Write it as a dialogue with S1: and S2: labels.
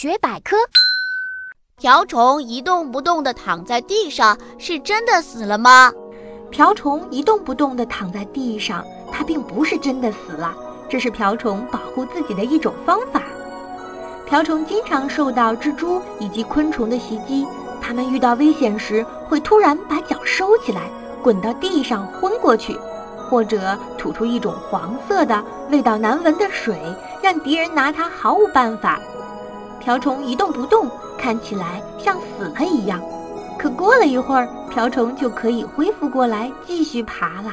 S1: 学百科：
S2: 瓢虫一动不动地躺在地上，是真的死了吗？
S3: 瓢虫一动不动地躺在地上，它并不是真的死了，这是瓢虫保护自己的一种方法。瓢虫经常受到蜘蛛以及昆虫的袭击，它们遇到危险时会突然把脚收起来，滚到地上昏过去。或者吐出一种黄色的、味道难闻的水，让敌人拿它毫无办法。瓢虫一动不动，看起来像死了一样。可过了一会儿，瓢虫就可以恢复过来，继续爬了。